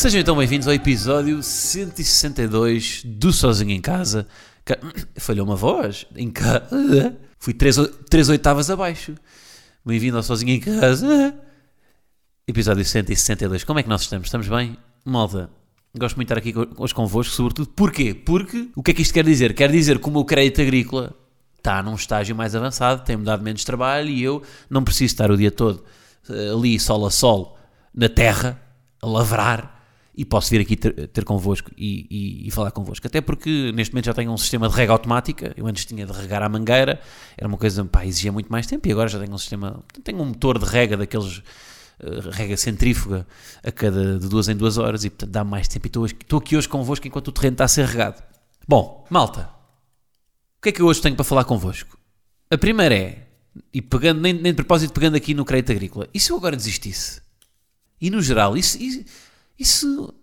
Sejam então bem-vindos ao episódio 162 do Sozinho em Casa. Ca- Falhou uma voz. Em ca... Fui 3, oitavas abaixo. Bem-vindo ao Sozinho em Casa. Episódio 162. Como é que nós estamos? Estamos bem? Malta, gosto muito de estar aqui hoje convosco, sobretudo. Porquê? Porque o que é que isto quer dizer? Quer dizer que o meu crédito agrícola está num estágio mais avançado, tem-me dado menos trabalho e eu não preciso estar o dia todo eh, ali, sol a sol, na terra, a lavrar e posso vir aqui ter, ter convosco e, e- e falar convosco. Até porque neste momento já tenho um sistema de rega automática. Eu antes tinha de regar à mangueira, era uma coisa, pá, exigia muito mais tempo e agora já tenho um sistema, tenho um motor de rega daqueles eh, rega centrífuga a cada de duas em duas horas e portanto dá mais tempo e estou, estou aqui hoje convosco enquanto o terreno está a ser regado. Bom, malta, o que é que eu hoje tenho para falar convosco? A primeira é, e pegando, nem, nem de propósito pegando aqui no crédito agrícola, e se eu agora desistisse? E no geral, isso, isso, isso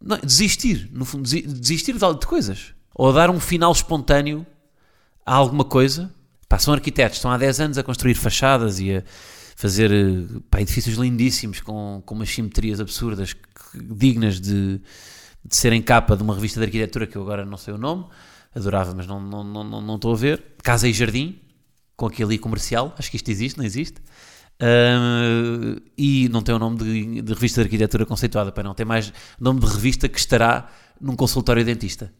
não, desistir, no fundo, desi- desistir de, coisas. Ou dar um final espontâneo a alguma coisa. Pá, são arquitetos, estão há 10 anos a construir fachadas e a fazer pá, edifícios lindíssimos com, com umas simetrias absurdas, dignas de, de serem capa de uma revista de arquitetura que eu agora não sei o nome, adorava, mas não, não, não, não, estou a ver. Casa e Jardim, com aquele comercial, acho que isto existe, não existe? E não tem o nome de, de revista de arquitetura conceituada, para não, tem mais nome de revista que estará num consultório dentista.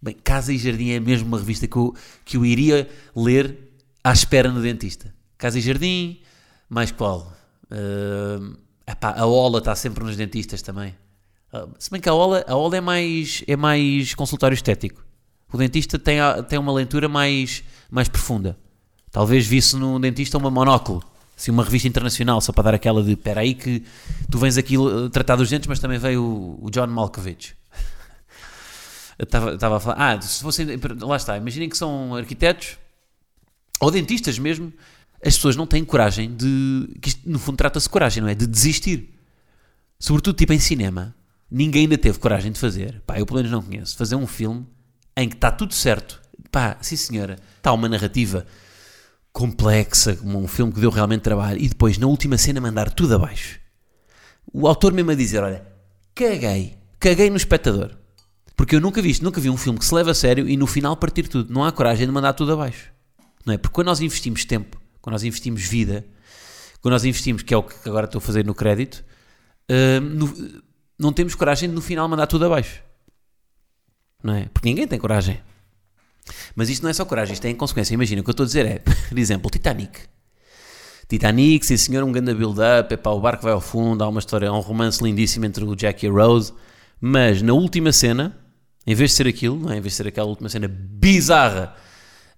Bem, Casa e Jardim é mesmo uma revista que eu, que eu iria ler à espera no dentista. Casa e Jardim, mais qual? Ah, epá, a Ola está sempre nos dentistas também. Ah, se bem que a Ola, a Ola é, mais, é mais consultório estético. O dentista tem, tem uma leitura mais, mais profunda. Talvez visse no dentista uma monóculo. Assim, uma revista internacional, só para dar aquela de espera aí que tu vens aqui eh, tratar dos dentes, mas também veio o, John Malkovich. Estava a falar, ah, se fossem, lá está, imaginem que são arquitetos ou dentistas mesmo, as pessoas não têm coragem de, que isto, no fundo trata-se de coragem, não é? De desistir. Sobretudo tipo em cinema, ninguém ainda teve coragem de fazer, pá, eu pelo menos não conheço, fazer um filme em que está tudo certo, pá, sim senhora, está uma narrativa complexa, um filme que deu realmente trabalho, e depois na última cena mandar tudo abaixo. O autor mesmo a dizer, olha, caguei, caguei no espectador. Porque eu nunca vi isto, nunca vi um filme que se leva a sério e no final partir tudo. Não há coragem de mandar tudo abaixo. Não é? Porque quando nós investimos tempo, quando nós investimos vida, quando nós investimos, que é o que agora estou a fazer no crédito, hum, no- não temos coragem de no final mandar tudo abaixo. Não é? Porque ninguém tem coragem. Mas isto não é só coragem, isto é em consequência. Imagina, o que eu estou a dizer é, por exemplo, Titanic. Titanic, sim senhor, um grande build-up, o barco vai ao fundo, há uma história, há um romance lindíssimo entre o Jack e a Rose, mas na última cena, em vez de ser aquilo, não é? em vez de ser aquela última cena bizarra,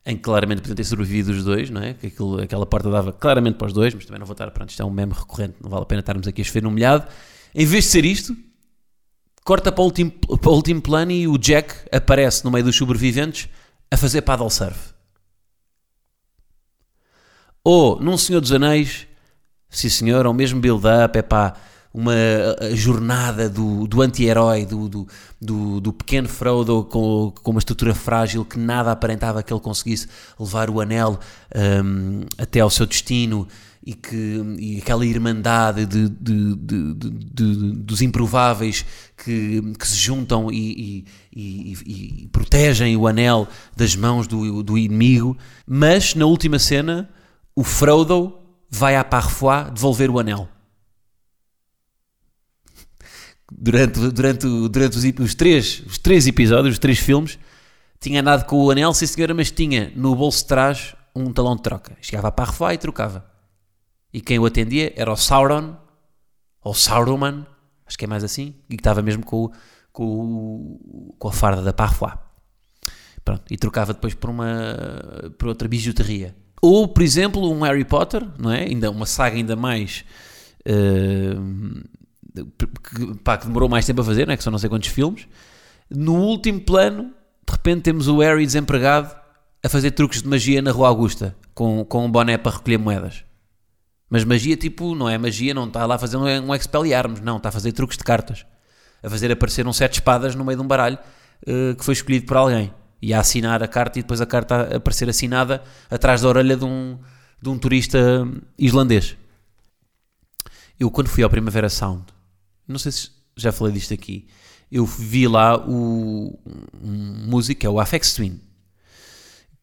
em que claramente podiam ter sobrevivido os dois, não é? Que aquilo- aquela porta dava claramente para os dois, mas também não vou estar, pronto, isto é um meme recorrente, não vale a pena estarmos aqui a chover no molhado. Em vez de ser isto, corta para o último, para o último plano e o Jack aparece no meio dos sobreviventes a fazer paddle surf. Ou num Senhor dos Anéis, sim senhor, ou mesmo build-up, é pá, uma jornada do, do anti-herói, do, do, do, do pequeno Frodo com, com uma estrutura frágil que nada aparentava que ele conseguisse levar o anel hum, até ao seu destino e, que, e aquela irmandade de, de- de- dos improváveis que, que se juntam e, e- e- protegem o anel das mãos do, do inimigo, mas na última cena o Frodo vai à Parfois devolver o anel. Durante, durante, durante os, os três, os três episódios, os três filmes, tinha andado com o anel, sim senhora, mas tinha no bolso de trás um talão de troca. Chegava à Parfois e trocava. E quem o atendia era o Sauron, ou Sauruman, acho que é mais assim, e que estava mesmo com, com, com a farda da Parfois. Pronto, e trocava depois por uma por outra bijuteria. Ou, por exemplo, um Harry Potter, não é? Ainda uma saga ainda mais eh, que, pá, que demorou mais tempo a fazer, não é? Que são não sei quantos filmes. No último plano, de repente temos o Harry desempregado a fazer truques de magia na Rua Augusta, com, com um boné para recolher moedas. Mas magia, tipo, não é magia, não está lá a fazer um, Expelliarmus, não, está a fazer truques de cartas. A fazer aparecer um sete espadas no meio de um baralho uh, que foi escolhido por alguém. E a assinar a carta e depois a carta a aparecer assinada atrás da orelha de um, de um turista islandês. Eu, quando fui ao Primavera Sound, não sei se já falei disto aqui, eu vi lá o um músico, é o Afex Twin,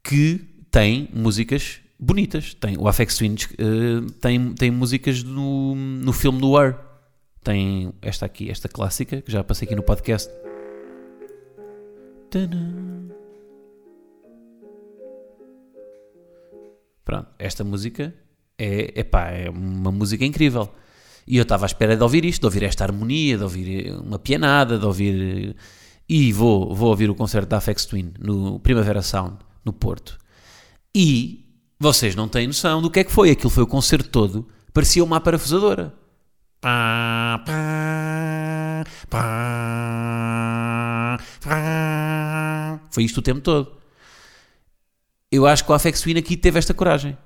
que tem músicas bonitas. Tem, o Afex Twin uh, tem, tem músicas no, no filme Noir. Tem esta aqui, esta clássica, que já passei aqui no podcast. Pronto, esta música é, epá, é uma música incrível. E eu estava à espera de ouvir isto, de ouvir esta harmonia, de ouvir uma pianada, de ouvir. E vou, vou ouvir o concerto da Afex Twin no Primavera Sound, no Porto. E vocês não têm noção do que é que foi. Aquilo foi o concerto todo. Parecia uma parafusadora. Pá, pá, pá, pá. Foi isto o tempo todo. Eu acho que o Afex Twin aqui teve esta coragem.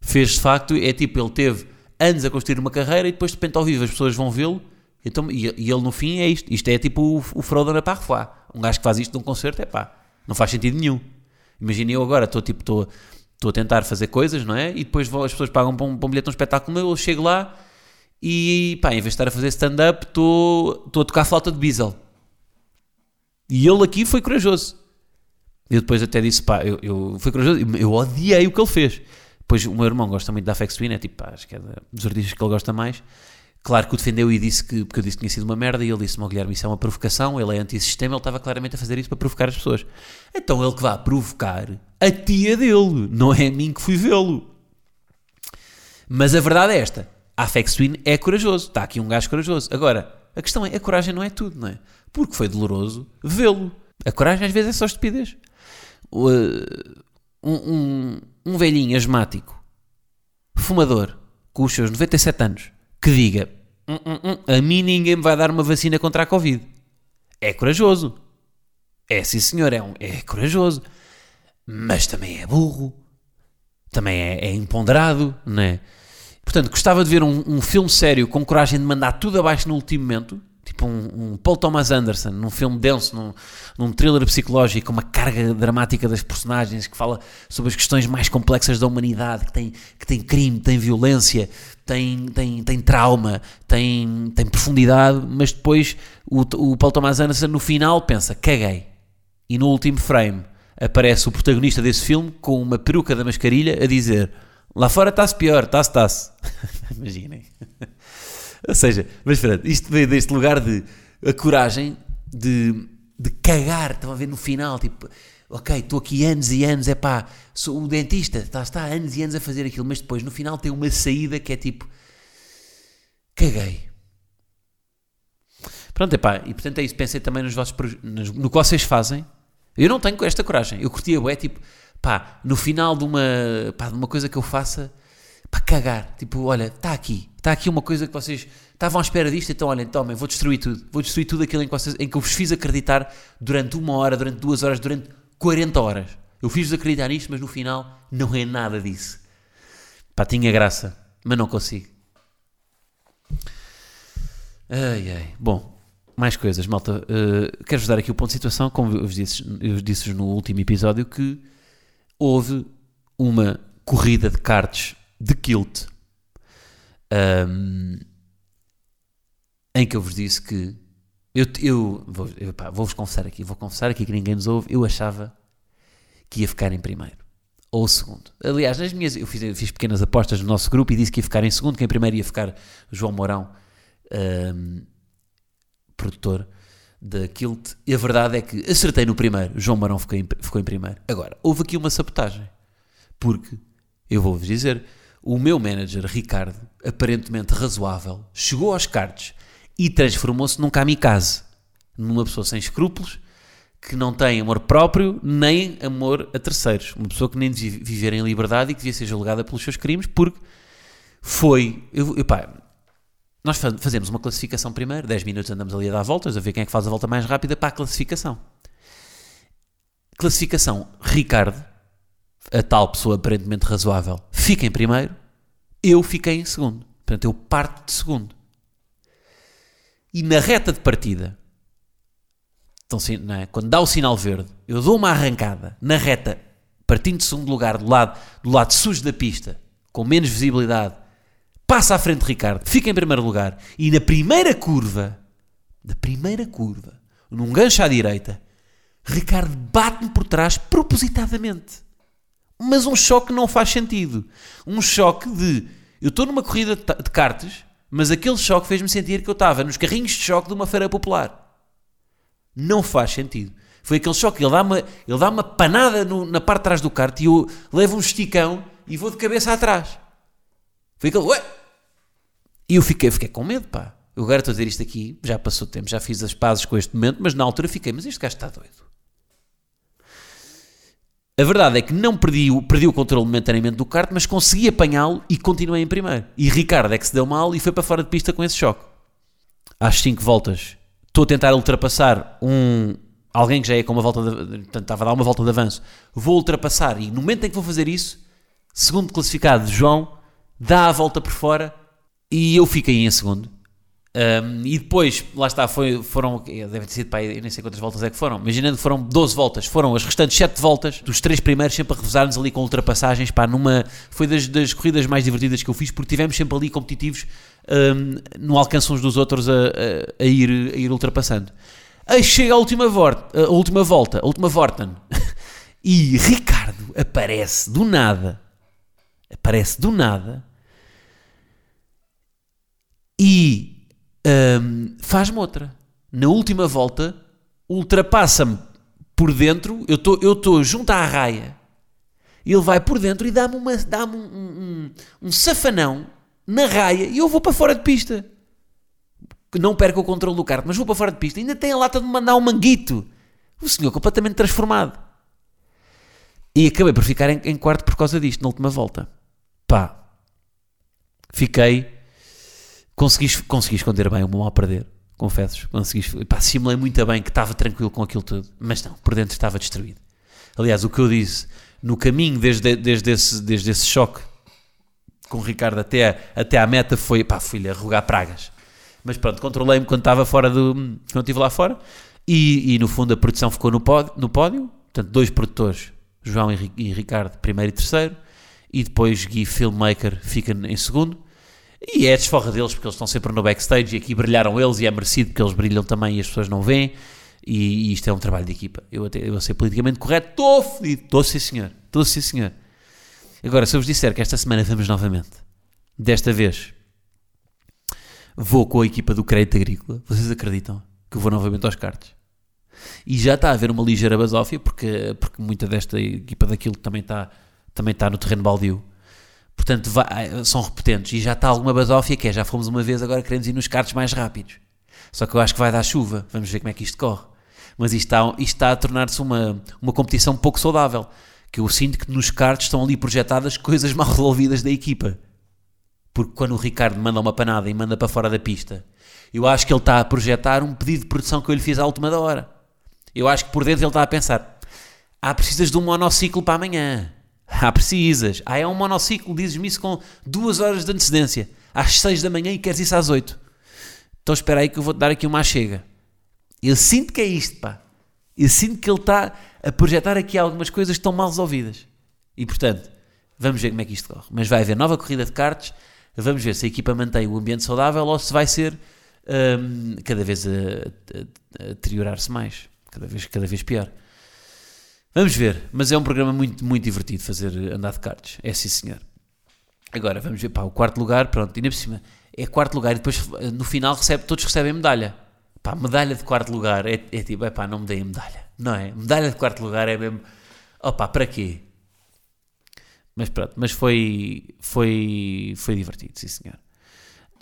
Fez de facto, é tipo, ele teve anos a construir uma carreira e depois de repente ao vivo as pessoas vão vê-lo então, e, e, ele no fim é isto. Isto é tipo o, o Frodo na Parfois. Um gajo que faz isto num concerto, é pá, não faz sentido nenhum. Imagina eu agora, estou tipo, estou estou a tentar fazer coisas, não é? E depois as pessoas pagam para um, para um bilhete de um espetáculo meu, eu chego lá e pá, em vez de estar a fazer stand-up, estou, a tocar flauta de Beatle. E ele aqui foi corajoso. Eu depois até disse, pá, eu, eu fui corajoso, eu odiei o que ele fez. Depois o meu irmão gosta muito da Afex Twin, é tipo, pá, acho que é dos artistas que ele gosta mais. Claro que o defendeu e disse que, porque eu disse que tinha sido uma merda, e ele disse-me, oh, Guilherme, isso é uma provocação, ele é antissistema, ele estava claramente a fazer isso para provocar as pessoas. Então ele que vai provocar a tia dele, não é a mim que fui vê-lo. Mas a verdade é esta, a Afex Twin é corajoso, está aqui um gajo corajoso. Agora, a questão é, a coragem não é tudo, não é? Porque foi doloroso vê-lo. A coragem às vezes é só estupidez. Uh, um, um, um velhinho asmático, fumador, com os seus 97 anos, que diga hum, hum, hum, a mim ninguém me vai dar uma vacina contra a Covid. É corajoso. É sim senhor, é, um, é corajoso. Mas também é burro. Também é, é imponderado, não é? Portanto, gostava de ver um, um, filme sério com coragem de mandar tudo abaixo no último momento. Tipo um, um Paul Thomas Anderson, num filme denso, num, num thriller psicológico, uma carga dramática das personagens, que fala sobre as questões mais complexas da humanidade, que tem, que tem crime, tem violência, tem, tem, tem trauma, tem, tem profundidade, mas depois o, o Paul Thomas Anderson no final pensa, caguei. E no último frame aparece o protagonista desse filme com uma peruca da mascarilha a dizer lá fora está-se pior, está-se, está-se. Imaginem. Ou seja, mas pronto, isto veio deste lugar de a coragem de, de cagar, estão a ver no final, tipo, ok, estou aqui anos e anos, é pá, sou o dentista, está, está anos e anos a fazer aquilo, mas depois no final tem uma saída que é tipo, caguei. Pronto, é pá, e portanto é isso, pensei também nos vossos, no que vocês fazem. Eu não tenho esta coragem, eu curtia, é tipo, pá, no final de uma, pá, de uma coisa que eu faça, para cagar. Tipo, olha, está aqui. Está aqui uma coisa que vocês estavam à espera disto, então olhem, tomem, vou destruir tudo. Vou destruir tudo aquilo em que, vocês, em que eu vos fiz acreditar durante uma hora, durante duas horas, durante 40 horas. Eu fiz-vos acreditar nisto, mas no final não é nada disso. Pá, tinha graça, mas não consigo. Ai, ai. Bom, mais coisas, malta. Uh, Quero-vos dar aqui o ponto de situação, como eu vos disse, eu disse no último episódio, que houve uma corrida de cartas de Kilt, um, em que eu vos disse que eu, eu, vou, eu vou-vos confessar aqui, vou confessar aqui que ninguém nos ouve, eu achava que ia ficar em primeiro ou segundo. Aliás, nas minhas, eu fiz, eu fiz, pequenas apostas no nosso grupo e disse que ia ficar em segundo, que em primeiro ia ficar João Mourão, um, produtor da Kilt, e a verdade é que acertei no primeiro, João Mourão ficou em, ficou em primeiro. Agora, houve aqui uma sabotagem, porque, eu vou-vos dizer, o meu manager, Ricardo, aparentemente razoável, chegou aos cards e transformou-se num kamikaze, numa pessoa sem escrúpulos, que não tem amor próprio nem amor a terceiros. Uma pessoa que nem devia viver em liberdade e que devia ser julgada pelos seus crimes porque foi. Eu, eu, pá, nós fa- fazemos uma classificação primeiro, 10 minutos andamos ali a dar voltas, a ver quem é que faz a volta mais rápida para a classificação. Classificação, Ricardo, a tal pessoa aparentemente razoável, fica em primeiro, eu fiquei em segundo. Portanto, eu parto de segundo. E na reta de partida, então, é? quando dá o sinal verde, eu dou uma arrancada na reta, partindo de segundo lugar, do lado, do lado sujo da pista, com menos visibilidade, passa à frente de Ricardo, fica em primeiro lugar, e na primeira curva, na primeira curva, num gancho à direita, Ricardo bate-me por trás propositadamente. Mas um choque não faz sentido. Um choque de. Eu estou numa corrida de de karts, mas aquele choque fez-me sentir que eu estava nos carrinhos de choque de uma feira popular. Não faz sentido. Foi aquele choque. Ele dá uma, ele dá uma panada no- na parte de trás do kart e eu levo um esticão e vou de cabeça atrás. Foi aquele. Ué! E eu fiquei, fiquei com medo, pá. Eu agora estou a dizer isto aqui, já passou tempo, já fiz as pazes com este momento, mas na altura fiquei, mas este gajo está doido. A verdade é que não perdi, o- perdi o controle momentaneamente do kart, mas consegui apanhá-lo e continuei em primeiro. E Ricardo é que se deu mal e foi para fora de pista com esse choque. Às 5 voltas, estou a tentar ultrapassar um alguém que já é com uma volta de, portanto, estava a dar uma volta de avanço. Vou ultrapassar e no momento em que vou fazer isso, segundo classificado João dá a volta por fora e eu fiquei em segundo. Um, e depois, lá está, foi, foram, deve ter sido para aí, nem sei quantas voltas é que foram, imaginando que foram 12 voltas, foram as restantes 7 voltas, dos três primeiros sempre a revezar-nos ali com ultrapassagens, pá, numa, foi das, das corridas mais divertidas que eu fiz, porque tivemos sempre ali competitivos um, no alcance uns dos outros a, a- a ir, a ir ultrapassando. Aí chega a última, volta, a última volta, a última Vorten, e Ricardo aparece do nada, aparece do nada, e hum, faz-me outra. Na última volta, ultrapassa-me por dentro, eu estou tô junto à raia, ele vai por dentro e dá-me dá-me um, um, um- um safanão na raia e eu vou para fora de pista. Não perco o controle do kart, mas vou para fora de pista. Ainda tem a lata de mandar um manguito. O senhor completamente transformado. E acabei por ficar em, em quarto por causa disto, na última volta. Pá. Fiquei consegui, consegui esconder bem o mal a perder, confesso. Consegui, pá, simulei muito bem que estava tranquilo com aquilo tudo, mas não, por dentro estava destruído. Aliás, o que eu disse no caminho, desde, desde, esse, desde esse choque com o Ricardo até, até à meta, foi pá, fui-lhe a rogar pragas. Mas pronto, controlei-me quando estava fora do. quando estive lá fora. E, e no fundo a produção ficou no pódio, no pódio. Portanto, dois produtores, João e, e Ricardo, primeiro e terceiro. E depois Gui Filmmaker fica em segundo. E é desforra deles, porque eles estão sempre no backstage e aqui brilharam eles e é merecido porque eles brilham também e as pessoas não veem. E, e isto é um trabalho de equipa. Eu, até, eu ser politicamente correto, estou fodido. Estou sim senhor, estou sim senhor. Agora, se eu vos disser que esta semana vamos novamente, desta vez vou com a equipa do Crédito Agrícola, vocês acreditam que eu vou novamente aos cartes? E já está a haver uma ligeira basófia, porque, porque muita desta equipa daquilo também está, também está no terreno baldio. Portanto, vai- são repetentes. E já está alguma basófia que é, já fomos uma vez, agora queremos ir nos cartes mais rápidos. Só que eu acho que vai dar chuva. Vamos ver como é que isto corre. Mas isto está, isto está a tornar-se uma, uma competição pouco saudável. Que eu sinto que nos cartes estão ali projetadas coisas mal resolvidas da equipa. Porque quando o Ricardo manda uma panada e manda para fora da pista, eu acho que ele está a projetar um pedido de produção que eu lhe fiz à última da hora. Eu acho que por dentro ele está a pensar: ah, precisas de um monociclo para amanhã. Ah, precisas. Ah, é um monociclo, dizes-me isso com duas horas de antecedência. Às seis da manhã e queres isso às oito. Então espera aí que eu vou-te dar aqui uma chega. Eu sinto que é isto, pá. Eu sinto que ele está a projetar aqui algumas coisas que estão mal resolvidas. E portanto, vamos ver como é que isto corre. Mas vai haver nova corrida de karts. Vamos ver se a equipa mantém o ambiente saudável ou se vai ser hum, cada vez a, a- a deteriorar-se mais. Cada vez, cada vez pior. Vamos ver. Mas é um programa muito, muito divertido fazer andar de karts. É sim, senhor. Agora, vamos ver, pá, o quarto lugar, pronto, ainda por cima, é quarto lugar e depois no final recebe, todos recebem medalha. Pá, medalha de quarto lugar é, é tipo, é pá, não me deem medalha, não é? Medalha de quarto lugar é mesmo, opá, para quê? Mas pronto, mas foi, foi, foi divertido, sim senhor.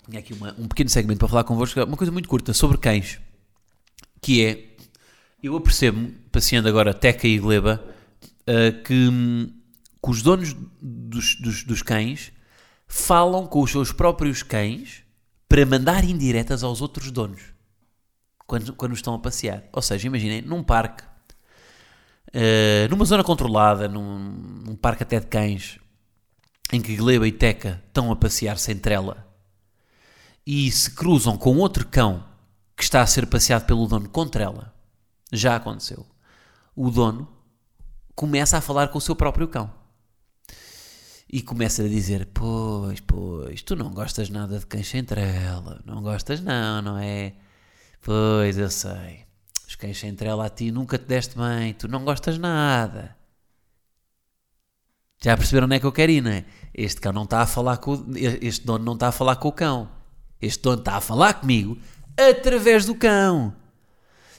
Tinha aqui uma- um pequeno segmento para falar convosco, uma coisa muito curta, sobre cães, que é, eu apercebo-me, passeando agora Teca e Gleba, ah, que, hum, que os donos dos, dos, dos cães falam com os seus próprios cães para mandar indiretas aos outros donos quando, quando estão a passear. Ou seja, imaginem, num parque, uh, numa zona controlada, num, num, parque até de cães, em que Gleba e Teca estão a passear sem trela e se cruzam com outro cão que está a ser passeado pelo dono com trela, já aconteceu. O dono começa a falar com o seu próprio cão e começa a dizer: Pois, pois, tu não gostas nada de cães sem não gostas, não, não é? Pois, eu sei. Os cães sem a ti nunca te deste bem, tu não gostas nada. Já perceberam onde é que eu quero ir, não é? Este cão não está a falar com este dono não está a falar com o cão. Este dono está a falar comigo através do cão.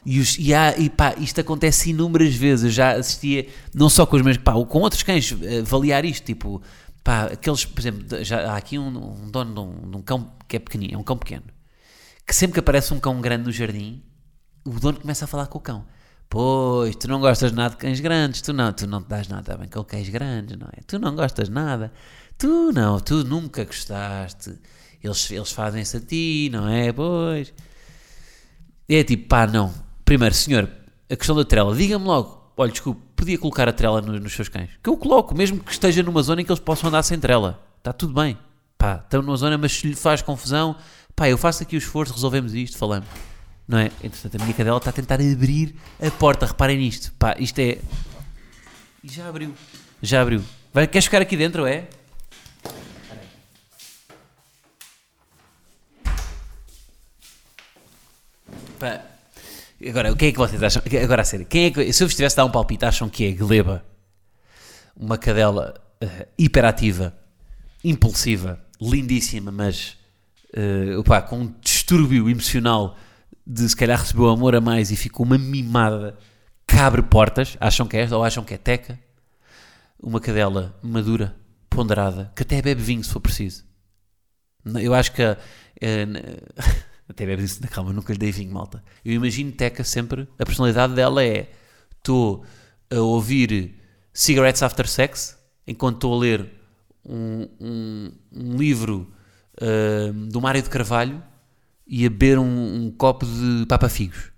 E, os, e, há, e pá, isto acontece inúmeras vezes. Eu já assistia, não só com os meus, pá, com outros cães, uh, avaliar isto. Tipo, pá, aqueles, por exemplo, já há aqui um, um dono de um, de um, cão que é pequenino, é um cão pequeno, que sempre que aparece um cão grande no jardim, o dono começa a falar com o cão. Pois, tu não gostas nada de cães grandes, tu não, tu não te dás nada bem com cães grandes, não é? Tu não gostas nada, tu não, tu nunca gostaste. Eles, eles fazem-se a ti, não é? Pois. É tipo, pá, não, Primeiro, senhor, a questão da trela, diga-me logo, olha, desculpe, podia colocar a trela nos, nos seus cães? Que eu coloco, mesmo que esteja numa zona em que eles possam andar sem trela. Está tudo bem. Pá, estão numa zona, mas se lhe faz confusão, pá, eu faço aqui o esforço, resolvemos isto, falamos. Não é? Entretanto, a minha cadela está a tentar abrir a porta, reparem nisto. Pá, isto é... E já abriu. Já abriu. Vai, queres ficar aqui dentro, é? Pá, Agora, o que é que vocês acham? Agora, a sério, quem é que, se eu vos tivesse a dar um palpite, acham que é Gleba, uma cadela uh, hiperativa, impulsiva, lindíssima, mas uh, opá, com um distúrbio emocional de se calhar recebeu amor a mais e ficou uma mimada, cabre portas, acham que é esta ou acham que é teca? Uma cadela madura, ponderada, que até bebe vinho se for preciso. Eu acho que. Uh, Até bebes isso na calma, nunca lhe dei vinho, malta. Eu imagino Teca sempre, a personalidade dela é: estou a ouvir Cigarettes After Sex enquanto estou a ler um, um, um livro uh, do Mário de Carvalho e a beber um, um copo de papafigos.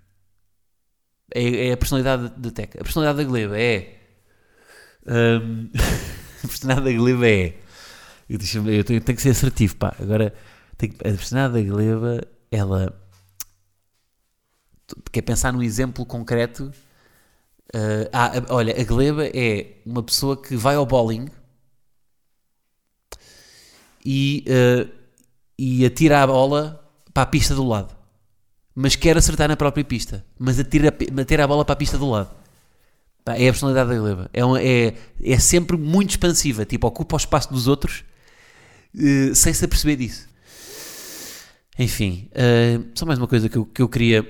É, é a personalidade da Teca. A personalidade da Gleba é. Um, a personalidade da Gleba é. Eu, eu tenho, tenho, que ser assertivo, pá. Agora, tenho, a personalidade da Gleba ela quer pensar num exemplo concreto. Uh, ah, olha, a Gleba é uma pessoa que vai ao bowling e, uh, e atira a bola para a pista do lado, mas quer acertar na própria pista, mas atira, atira a bola para a pista do lado. é a personalidade da Gleba. É, é, é sempre muito expansiva, tipo, ocupa o espaço dos outros uh, sem se aperceber disso. Enfim, uh, só mais uma coisa que eu, que eu queria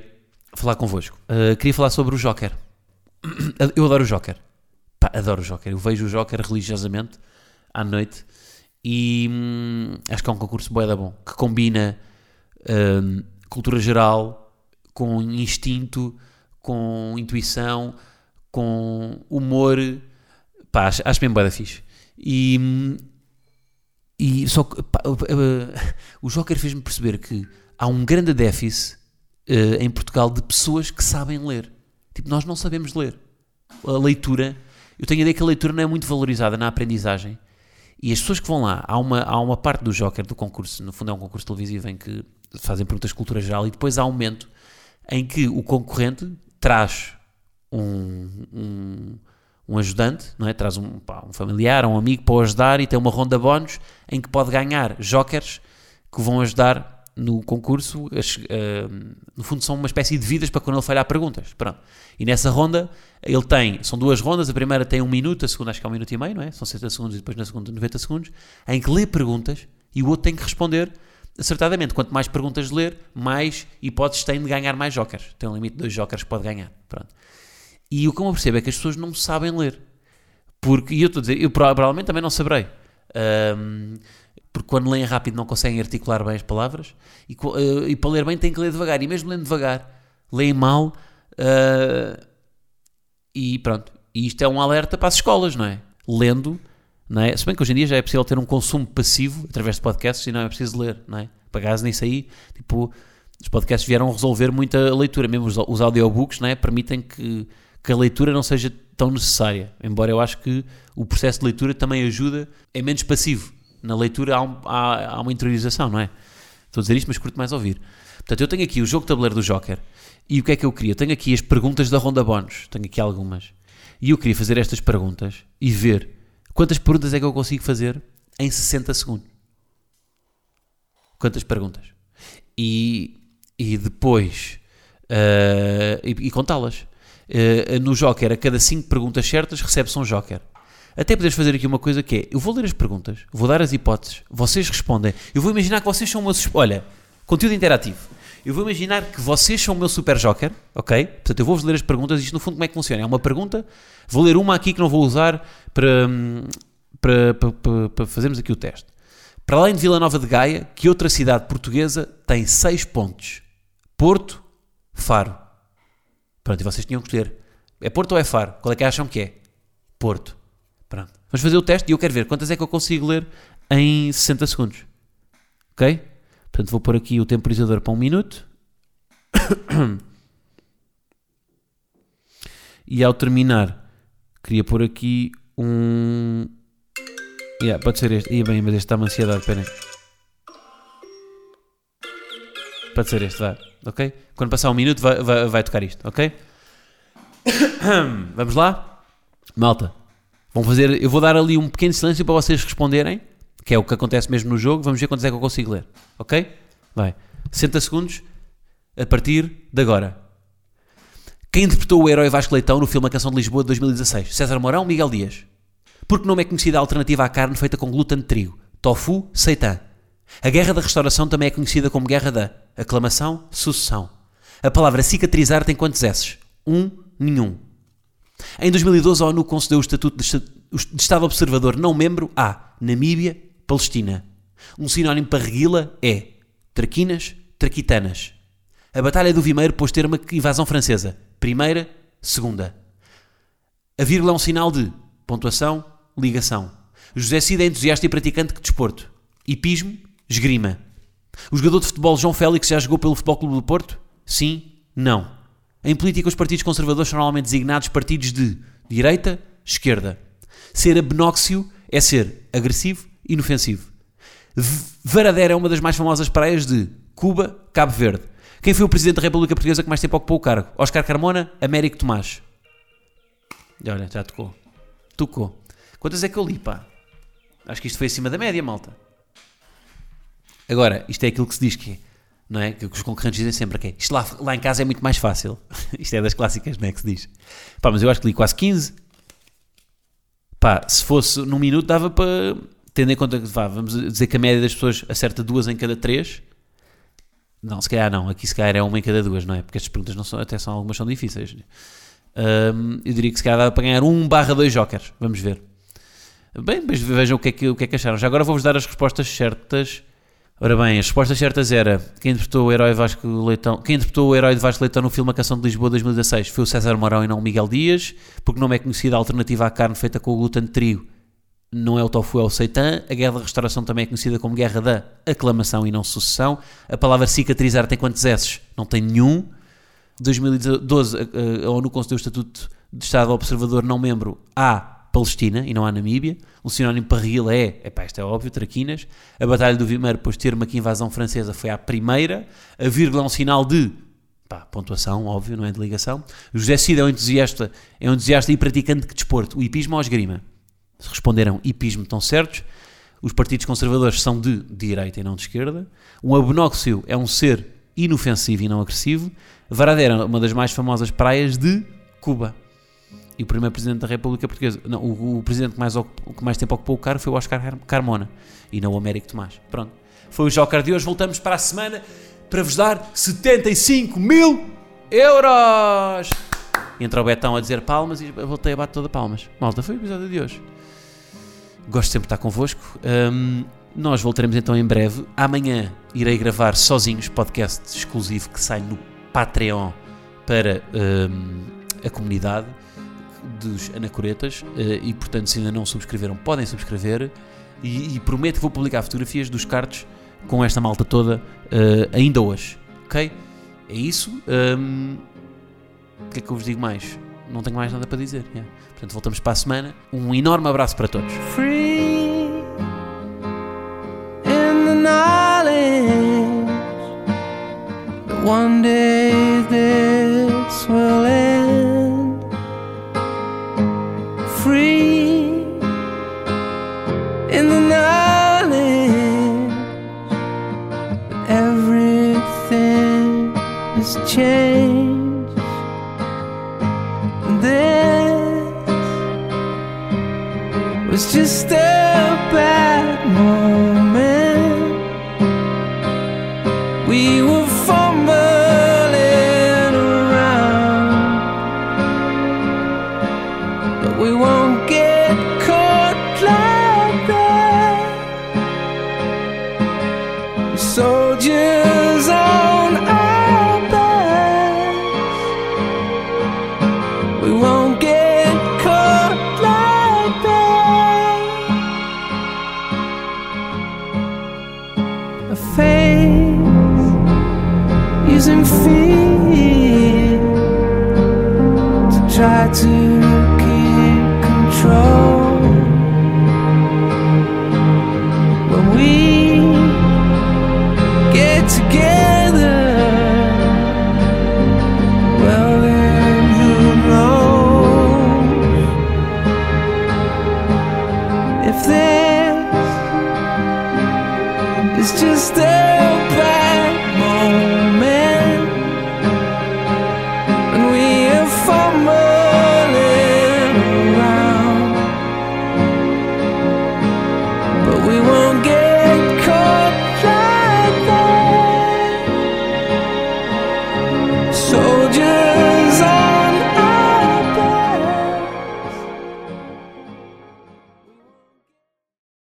falar convosco. Uh, queria falar sobre o Joker. Eu adoro o Joker. Pá, adoro o Joker. Eu vejo o Joker religiosamente à noite e hum, acho que é um concurso boeda bom que combina hum, cultura geral com instinto, com intuição, com humor. Pá, acho, acho bem boeda fixe. E, hum, e só que pá, o Joker fez-me perceber que há um grande déficit uh, em Portugal de pessoas que sabem ler. Tipo, nós não sabemos ler. A leitura, eu tenho a ideia que a leitura não é muito valorizada na aprendizagem. E as pessoas que vão lá, há uma, há uma parte do Joker, do concurso, no fundo é um concurso televisivo em que fazem perguntas de cultura geral e depois há um momento em que o concorrente traz um, um um ajudante, não é? traz um, pá, um familiar, um amigo para o ajudar e tem uma ronda bónus em que pode ganhar jokers que vão ajudar no concurso. As, uh, no fundo, são uma espécie de vidas para quando ele falhar perguntas. Pronto. E nessa ronda, ele tem, são duas rondas, a primeira tem um minuto, a segunda acho que é um minuto e meio, não é? São 60 segundos e depois na segunda 90 segundos, em que lê perguntas e o outro tem que responder acertadamente. Quanto mais perguntas ler, mais hipóteses tem de ganhar mais jokers. Tem um limite de dois jokers que pode ganhar. Pronto. E o que eu me percebo é que as pessoas não sabem ler. Porque, e eu estou a dizer, eu provavelmente também não saberei. Um, porque quando leem rápido não conseguem articular bem as palavras. E, uh, e, para ler bem têm que ler devagar. E mesmo lendo devagar, leem mal. Uh, e pronto. E isto é um alerta para as escolas, não é? Lendo, não é? Se bem que hoje em dia já é possível ter um consumo passivo através de podcasts e não é preciso ler, não é? Acaso nisso aí, tipo, os podcasts vieram resolver muita leitura, mesmo os, os audiobooks, né, permitem que, que a leitura não seja tão necessária. Embora eu acho que o processo de leitura também ajuda, é menos passivo. Na leitura há, um, há, há uma interiorização, não é? Estou a dizer isto, mas curto mais ouvir. Portanto, eu tenho aqui o jogo de tabuleiro do Joker. E o que é que eu queria? Tenho aqui as perguntas da ronda bónus. Tenho aqui algumas. E eu queria fazer estas perguntas e ver quantas perguntas é que eu consigo fazer em 60 segundos. Quantas perguntas? E, e depois. Uh, e, e contá-las. Uh, no Joker, a cada 5 perguntas certas, recebe-se um Joker. Até podes fazer aqui uma coisa que é: eu vou ler as perguntas, vou dar as hipóteses, vocês respondem. Eu vou imaginar que vocês são meus. Olha, conteúdo interativo. Eu vou imaginar que vocês são o meu super joker, ok? Portanto, eu vou-vos ler as perguntas. Isto, no fundo, como é que funciona? É uma pergunta. Vou ler uma aqui que não vou usar para, para, para, para, para fazermos aqui o teste. Para além de Vila Nova de Gaia, que outra cidade portuguesa tem 6 pontos? Porto, Faro. Pronto, e vocês tinham que escolher. É Porto ou é Faro? Qual é que acham que é? Porto. Pronto. Vamos fazer o teste e eu quero ver quantas é que eu consigo ler em 60 segundos. Ok? Portanto, vou pôr aqui o temporizador para um minuto. E ao terminar, queria pôr aqui um. Yeah, pode ser este. Ia bem, mas este está-me ansiedade, esperem. Pode ser este, vá. Ok? Quando passar um minuto, vai, vai, vai tocar isto, ok? Vamos lá? Malta, vão fazer. Eu vou dar ali um pequeno silêncio para vocês responderem, que é o que acontece mesmo no jogo. Vamos ver quantos é que eu consigo ler, ok? Vai. 60 segundos a partir de agora. Quem interpretou o herói Vasco Leitão no filme A Canção de Lisboa de 2016? César Mourão, Miguel Dias. Porque não é conhecida a alternativa à carne feita com glúten de trigo? Tofu, seitan. A Guerra da Restauração também é conhecida como Guerra da Aclamação, Sucessão. A palavra cicatrizar tem quantos S's? Um, nenhum. Em 2012, a ONU concedeu o estatuto de Estado Observador não membro a Namíbia, Palestina. Um sinónimo para reguila é traquinas, traquitanas. A Batalha do Vimeiro pôs termo a invasão francesa. Primeira, segunda. A vírgula é um sinal de pontuação, ligação. José Cid é entusiasta e praticante de desporto. Hipismo, esgrima. O jogador de futebol João Félix já jogou pelo Futebol Clube do Porto? Sim, não. Em política, os partidos conservadores são normalmente designados partidos de direita, esquerda. Ser abnóxio é ser agressivo inofensivo. Varadero é uma das mais famosas praias de Cuba, Cabo Verde. Quem foi o Presidente da República Portuguesa que mais tempo ocupou o cargo? Oscar Carmona, Américo Tomás. Olha, já tocou. Tocou. Quantas é que eu li, pá? Acho que isto foi acima da média, malta. Agora, isto é aquilo que se diz que é, não é? Que os concorrentes dizem sempre que é. Isto lá, lá em casa é muito mais fácil. isto é das clássicas, não é? Que se diz. Pá, mas eu acho que li quase 15. Pá, se fosse num minuto dava para. Tendo em conta que, vá, vamos dizer que a média das pessoas acerta duas em cada três. Não, se calhar não. Aqui se calhar é uma em cada duas, não é? Porque estas perguntas não são, até são, algumas são difíceis. Um, eu diria que se calhar dá para ganhar 1 barra 2 jokers. Vamos ver. Bem, mas vejam o que, é que, o que é que acharam. Já agora vou-vos dar as respostas certas. Ora bem, as respostas certas era quem interpretou o herói Vasco Leitão, quem interpretou o herói de Vasco Leitão no filme A Canção de Lisboa 2016 foi o César Mourão e não o Miguel Dias, porque não é conhecida a alternativa à carne feita com o glúten de trigo. Não é o tofu, é o seitan. A guerra da restauração também é conhecida como guerra da aclamação e não sucessão. A palavra cicatrizar tem quantos S? Não tem nenhum. 2012, a ONU concedeu o Estatuto de Estado Observador não membro à Palestina e não à Namíbia. O sinónimo para Rila é, epá, isto é óbvio, Traquinas. A Batalha do Vimeiro, depois de termo aqui invasão francesa, foi a primeira. A vírgula é um sinal de pá, pontuação, óbvio, não é de ligação. José Cid é um entusiasta, é um entusiasta e praticante de desporto. O hipismo ou a esgrima? Responderam hipismo, estão certos. Os partidos conservadores são de direita e não de esquerda. Um abnóxio é um ser inofensivo e não agressivo. Varadero é uma das mais famosas praias de Cuba. E o primeiro presidente da República Portuguesa, não, o, o presidente que mais, que mais tempo ocupou o cargo foi o Oscar Carmona e não o Américo Tomás. Pronto. Foi o Joker de hoje. Voltamos para a semana para vos dar 75 mil euros. Entra o Betão a dizer palmas e voltei a bater toda palmas. Malta, foi o episódio de hoje. Gosto sempre de estar convosco. Um, nós voltaremos então em breve. Amanhã irei gravar sozinhos podcast exclusivo que sai no Patreon para um, a comunidade dos anacoretas uh, e portanto se ainda não subscreveram podem subscrever e, e, prometo que vou publicar fotografias dos cartos com esta malta toda eh, ainda hoje. Ok? É isso. Hum, o que é que eu vos digo mais? Não tenho mais nada para dizer. yeah. Portanto, voltamos para a semana. Um enorme abraço para todos. free in the knowledge one day this will end. Everything has changed. This was just try to